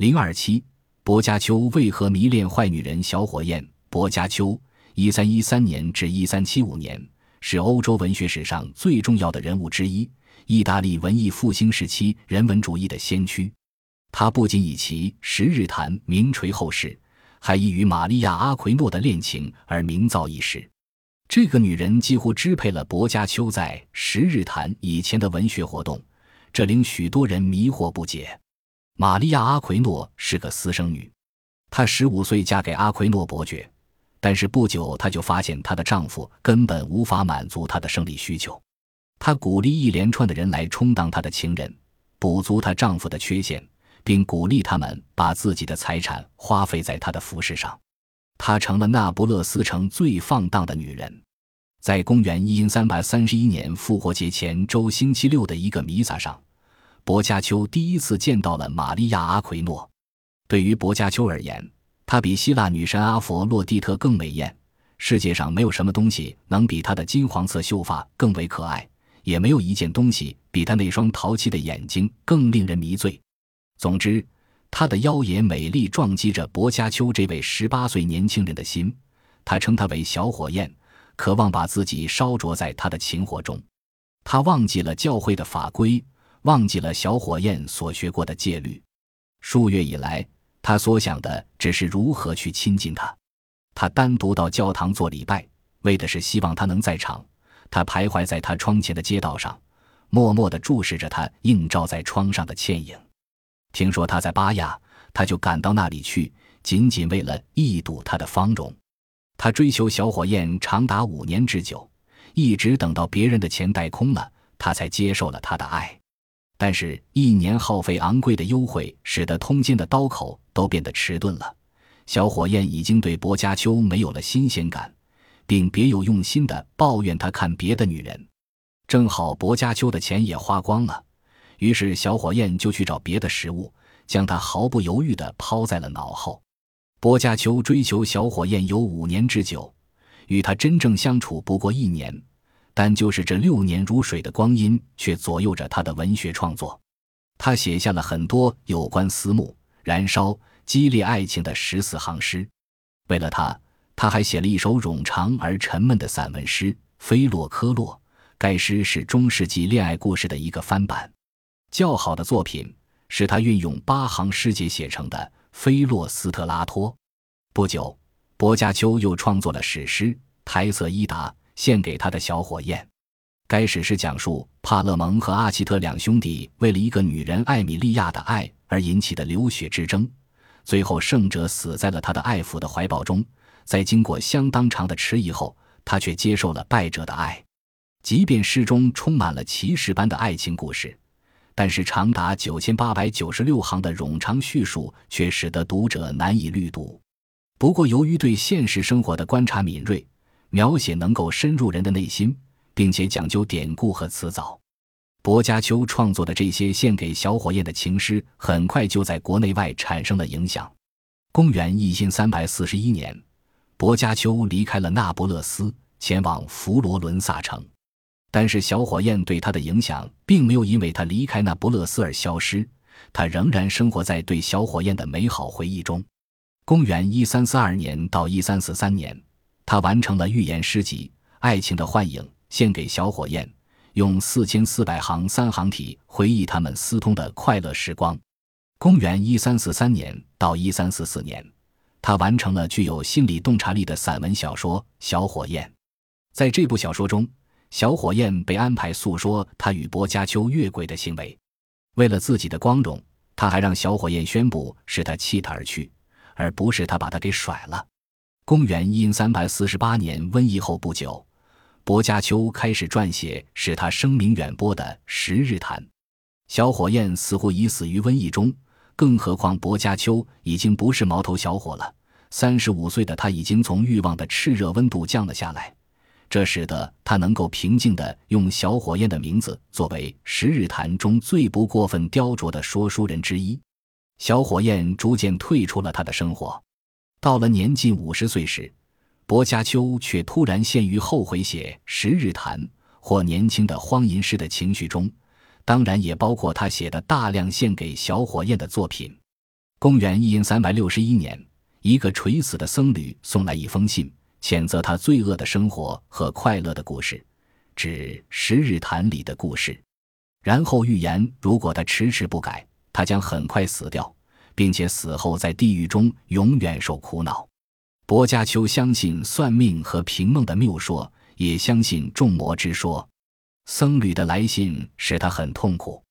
零二七，薄伽丘为何迷恋坏女人小火焰？薄伽丘（一三一三年至一三七五年）是欧洲文学史上最重要的人物之一，意大利文艺复兴时期人文主义的先驱。他不仅以其《十日谈》名垂后世，还以与玛利亚·阿奎诺的恋情而名噪一时。这个女人几乎支配了薄伽丘在《十日谈》以前的文学活动，这令许多人迷惑不解。玛利亚·阿奎诺是个私生女，她十五岁嫁给阿奎诺伯爵，但是不久她就发现她的丈夫根本无法满足她的生理需求。她鼓励一连串的人来充当她的情人，补足她丈夫的缺陷。并鼓励他们把自己的财产花费在她的服饰上，她成了那不勒斯城最放荡的女人。在公元一三三十一年复活节前周星期六的一个弥撒上，薄伽丘第一次见到了玛利亚·阿奎诺。对于薄伽丘而言，她比希腊女神阿佛洛狄特更美艳。世界上没有什么东西能比她的金黄色秀发更为可爱，也没有一件东西比她那双淘气的眼睛更令人迷醉。总之，她的妖冶美丽撞击着薄伽丘这位十八岁年轻人的心。他称她为小火焰，渴望把自己烧灼在他的情火中。他忘记了教会的法规，忘记了小火焰所学过的戒律。数月以来，他所想的只是如何去亲近他。他单独到教堂做礼拜，为的是希望他能在场。他徘徊在他窗前的街道上，默默地注视着他映照在窗上的倩影。听说他在巴亚，他就赶到那里去，仅仅为了一睹他的芳容。他追求小火焰长达五年之久，一直等到别人的钱袋空了，他才接受了他的爱。但是，一年耗费昂贵的优惠，使得通奸的刀口都变得迟钝了。小火焰已经对薄伽丘没有了新鲜感，并别有用心地抱怨他看别的女人。正好薄伽丘的钱也花光了。于是，小火焰就去找别的食物，将它毫不犹豫地抛在了脑后。薄伽丘追求小火焰有五年之久，与他真正相处不过一年，但就是这六年如水的光阴，却左右着他的文学创作。他写下了很多有关私慕、燃烧、激烈爱情的十四行诗。为了他，他还写了一首冗长而沉闷的散文诗《菲洛科洛》。该诗是中世纪恋爱故事的一个翻版。较好的作品是他运用八行诗节写成的《菲洛斯特拉托》。不久，薄伽丘又创作了史诗《台瑟伊达》，献给他的小火焰。该史诗讲述帕勒蒙和阿奇特两兄弟为了一个女人艾米莉亚的爱而引起的流血之争，最后胜者死在了他的爱抚的怀抱中。在经过相当长的迟疑后，他却接受了败者的爱。即便诗中充满了骑士般的爱情故事。但是长达九千八百九十六行的冗长叙述却使得读者难以滤读。不过，由于对现实生活的观察敏锐，描写能够深入人的内心，并且讲究典故和词藻，薄伽丘创作的这些献给小火焰的情诗，很快就在国内外产生了影响。公元一千三百四十一年，薄伽丘离开了那不勒斯，前往佛罗伦萨城。但是小火焰对他的影响并没有因为他离开那不勒斯而消失，他仍然生活在对小火焰的美好回忆中。公元一三四二年到一三四三年，他完成了寓言诗集《爱情的幻影》，献给小火焰，用四千四百行三行体回忆他们私通的快乐时光。公元一三四三年到一三四四年，他完成了具有心理洞察力的散文小说《小火焰》。在这部小说中。小火焰被安排诉说他与薄伽丘越轨的行为，为了自己的光荣，他还让小火焰宣布是他弃他而去，而不是他把他给甩了。公元一三四八年瘟疫后不久，薄伽丘开始撰写使他声名远播的《十日谈》。小火焰似乎已死于瘟疫中，更何况薄伽丘已经不是毛头小伙了。三十五岁的他已经从欲望的炽热温度降了下来。这使得他能够平静地用小火焰的名字作为《十日谈》中最不过分雕琢的说书人之一。小火焰逐渐退出了他的生活。到了年近五十岁时，薄伽丘却突然陷于后悔写《十日谈》或年轻的荒淫诗的情绪中，当然也包括他写的大量献给小火焰的作品。公元一三百六十一年，一个垂死的僧侣送来一封信，谴责他罪恶的生活和快乐的故事，指《十日谈》里的故事，然后预言如果他迟迟不改，他将很快死掉，并且死后在地狱中永远受苦恼。薄伽丘相信算命和评梦的谬说，也相信众魔之说。僧侣的来信使他很痛苦，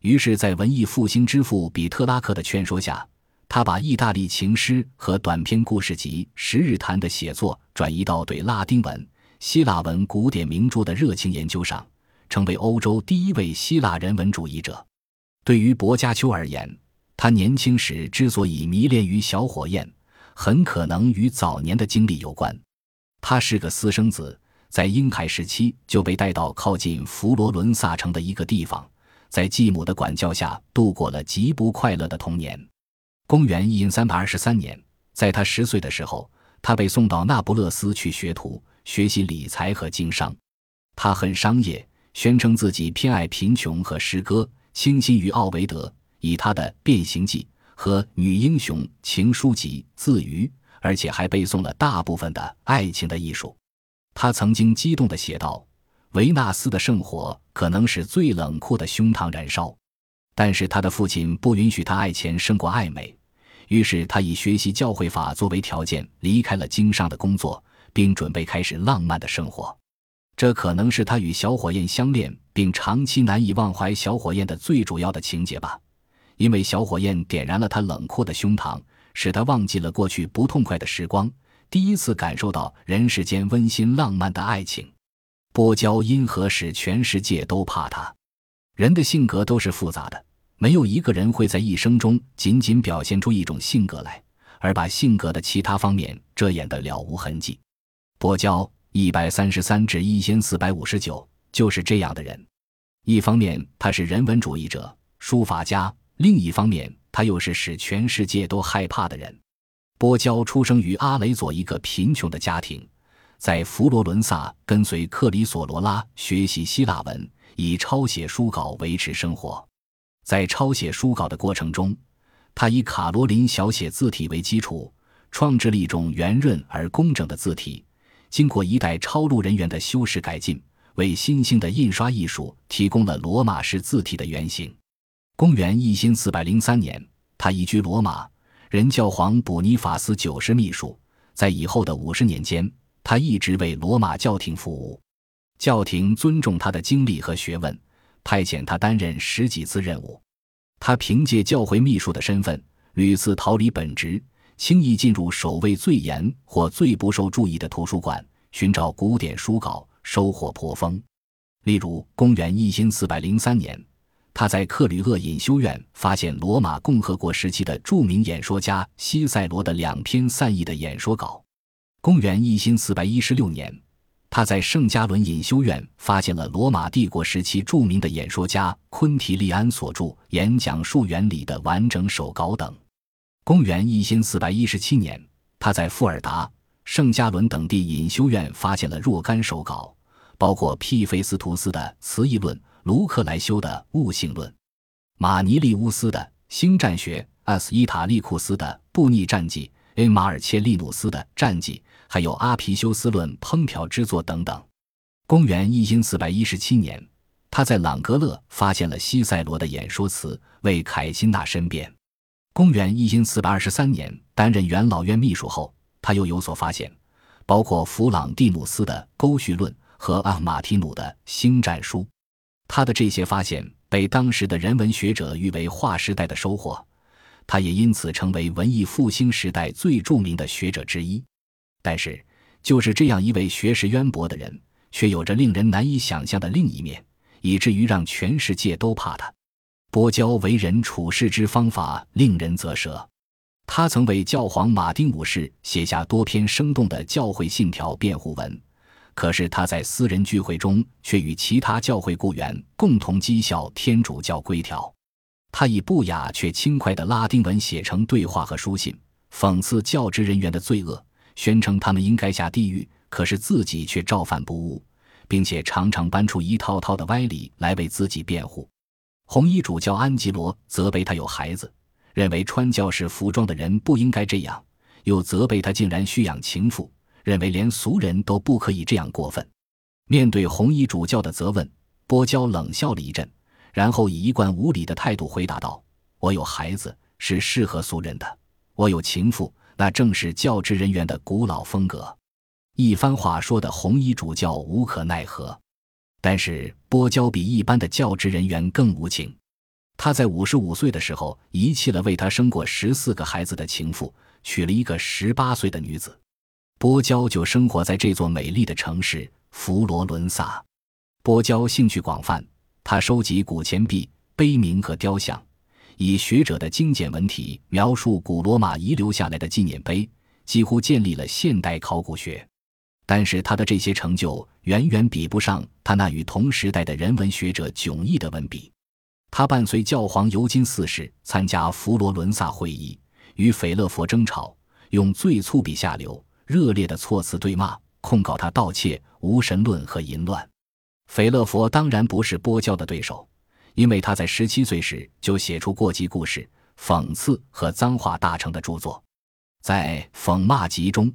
于是，在文艺复兴之父比特拉克的劝说下，他把意大利情诗和短篇故事集《十日谈》的写作转移到对拉丁文、希腊文古典名著的热情研究上，成为欧洲第一位希腊人文主义者。对于薄伽丘而言，他年轻时之所以迷恋于小火焰。很可能与早年的经历有关。他是个私生子，在婴孩时期就被带到靠近佛罗伦萨城的一个地方，在继母的管教下度过了极不快乐的童年。公元一三百二十三年，在他十岁的时候，他被送到那不勒斯去学徒，学习理财和经商。他很商业，宣称自己偏爱贫穷和诗歌，倾心于奥维德，以他的《变形记》。和女英雄情书集自娱，而且还背诵了大部分的爱情的艺术。他曾经激动地写道：“维纳斯的圣火可能使最冷酷的胸膛燃烧。”但是他的父亲不允许他爱钱胜过爱美，于是他以学习教会法作为条件离开了经商的工作，并准备开始浪漫的生活。这可能是他与小火焰相恋并长期难以忘怀小火焰的最主要的情节吧。因为小火焰点燃了他冷酷的胸膛，使他忘记了过去不痛快的时光，第一次感受到人世间温馨浪漫的爱情。波焦因何使全世界都怕他？人的性格都是复杂的，没有一个人会在一生中仅仅表现出一种性格来，而把性格的其他方面遮掩得了无痕迹。波焦一百三十三至一千四百五十九就是这样的人。一方面，他是人文主义者、书法家。另一方面，他又是使全世界都害怕的人。波焦出生于阿雷佐一个贫穷的家庭，在佛罗伦萨跟随克里索罗拉学习希腊文，以抄写书稿维持生活。在抄写书稿的过程中，他以卡罗琳小写字体为基础，创制了一种圆润而工整的字体。经过一代抄录人员的修饰改进，为新兴的印刷艺术提供了罗马式字体的原型。公元一四四百零三年，他移居罗马，任教皇卜尼法斯九世秘书。在以后的五十年间，他一直为罗马教廷服务。教廷尊重他的经历和学问，派遣他担任十几次任务。他凭借教会秘书的身份，屡次逃离本职，轻易进入守卫最严或最不受注意的图书馆，寻找古典书稿，收获颇丰。例如，公元一四百零三年。他在克吕厄隐修院发现罗马共和国时期的著名演说家西塞罗的两篇散佚的演说稿。公元一四四百一十六年，他在圣加伦隐修院发现了罗马帝国时期著名的演说家昆提利安所著《演讲术原理》的完整手稿等。公元一四四百一十七年，他在富尔达、圣加伦等地隐修院发现了若干手稿，包括庇菲斯图斯的《词义论》。卢克莱修的《物性论》，马尼利乌斯的《星战学》，S. 伊塔利库斯的《布匿战记》，A. 马尔切利努斯的《战记》，还有阿皮修斯论烹调之作等等。公元一四百一十七年，他在朗格勒发现了西塞罗的演说词，为凯辛纳申辩。公元一四百二十三年，担任元老院秘书后，他又有所发现，包括弗朗蒂努斯的《沟绪论》和阿马提努的《星战书》。他的这些发现被当时的人文学者誉为划时代的收获，他也因此成为文艺复兴时代最著名的学者之一。但是，就是这样一位学识渊博的人，却有着令人难以想象的另一面，以至于让全世界都怕他。波焦为人处事之方法令人啧舌。他曾为教皇马丁五世写下多篇生动的教会信条辩护文。可是他在私人聚会中却与其他教会雇员共同讥笑天主教规条。他以不雅却轻快的拉丁文写成对话和书信，讽刺教职人员的罪恶，宣称他们应该下地狱。可是自己却照犯不误，并且常常搬出一套套的歪理来为自己辩护。红衣主教安吉罗责备他有孩子，认为穿教士服装的人不应该这样，又责备他竟然蓄养情妇，认为连俗人都不可以这样过分。面对红衣主教的责问，波娇冷笑了一阵，然后以一贯无礼的态度回答道：“我有孩子，是适合俗人的；我有情妇，那正是教职人员的古老风格。”一番话说的红衣主教无可奈何，但是波娇比一般的教职人员更无情。他在五十五岁的时候遗弃了为他生过十四个孩子的情妇，娶了一个十八岁的女子。波焦就生活在这座美丽的城市佛罗伦萨。波焦兴趣广泛，他收集古钱币、碑铭和雕像，以学者的精简文体描述古罗马遗留下来的纪念碑，几乎建立了现代考古学。但是他的这些成就远远比不上他那与同时代的人文学者迥异的文笔。他伴随教皇尤金四世参加佛罗伦萨会议，与斐勒佛争吵，用最粗鄙下流、热烈的措辞对骂，控告他盗窃、无神论和淫乱。斐勒佛当然不是波焦的对手，因为他在十七岁时就写出过激故事、讽刺和脏话大成的著作。在《讽骂集》中，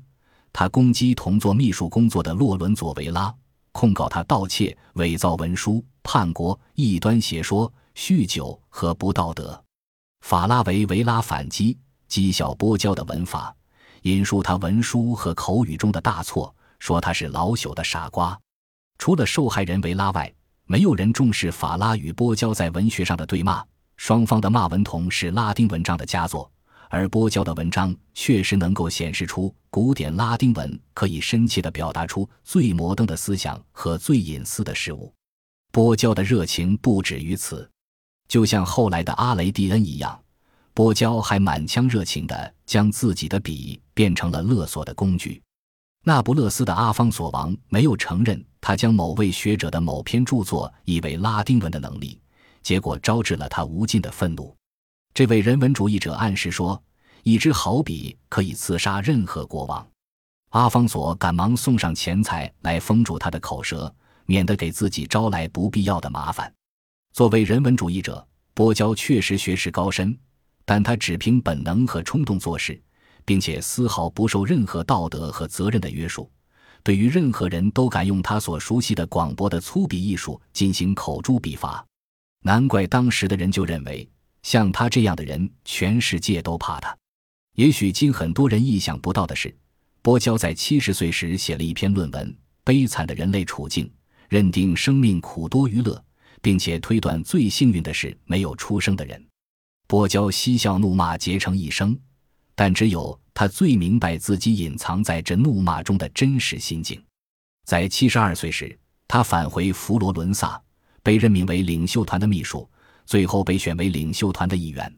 他攻击同做秘书工作的洛伦佐·维拉，控告他盗窃、伪造文书、叛国、异端邪说。酗酒和不道德，法拉维维拉反击，讥笑波焦的文法，引述他文书和口语中的大错，说他是老朽的傻瓜。除了受害人维拉外，没有人重视法拉与波焦在文学上的对骂。双方的骂文同是拉丁文章的佳作，而波焦的文章确实能够显示出古典拉丁文可以深切地表达出最摩登的思想和最隐私的事物。波焦的热情不止于此。就像后来的阿雷蒂恩一样，波焦还满腔热情地将自己的笔变成了勒索的工具。那不勒斯的阿方索王没有承认他将某位学者的某篇著作译为拉丁文的能力，结果招致了他无尽的愤怒。这位人文主义者暗示说，一支好笔可以刺杀任何国王。阿方索赶忙送上钱财来封住他的口舌，免得给自己招来不必要的麻烦。作为人文主义者，波焦确实学识高深，但他只凭本能和冲动做事，并且丝毫不受任何道德和责任的约束。对于任何人都敢用他所熟悉的广博的粗鄙艺术进行口诛笔伐，难怪当时的人就认为，像他这样的人，全世界都怕他。也许今很多人意想不到的是，波焦在七十岁时写了一篇论文《悲惨的人类处境》，认定生命苦多于乐。并且推断最幸运的是没有出生的人。波焦嬉笑怒骂结成一生，但只有他最明白自己隐藏在这怒骂中的真实心境。在七十二岁时，他返回佛罗伦萨，被任命为领袖团的秘书，最后被选为领袖团的一员。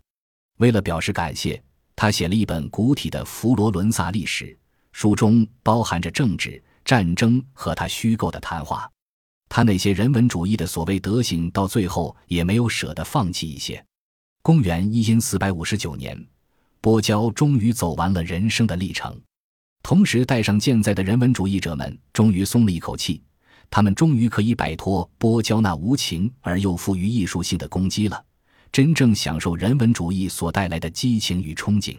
为了表示感谢，他写了一本古体的佛罗伦萨历史，书中包含着政治、战争和他虚构的谈话。他那些人文主义的所谓德行，到最后也没有舍得放弃一些。公元一因四百五十九年，波焦终于走完了人生的历程。同时，带上健在的人文主义者们终于松了一口气，他们终于可以摆脱波焦那无情而又富于艺术性的攻击了，真正享受人文主义所带来的激情与憧憬。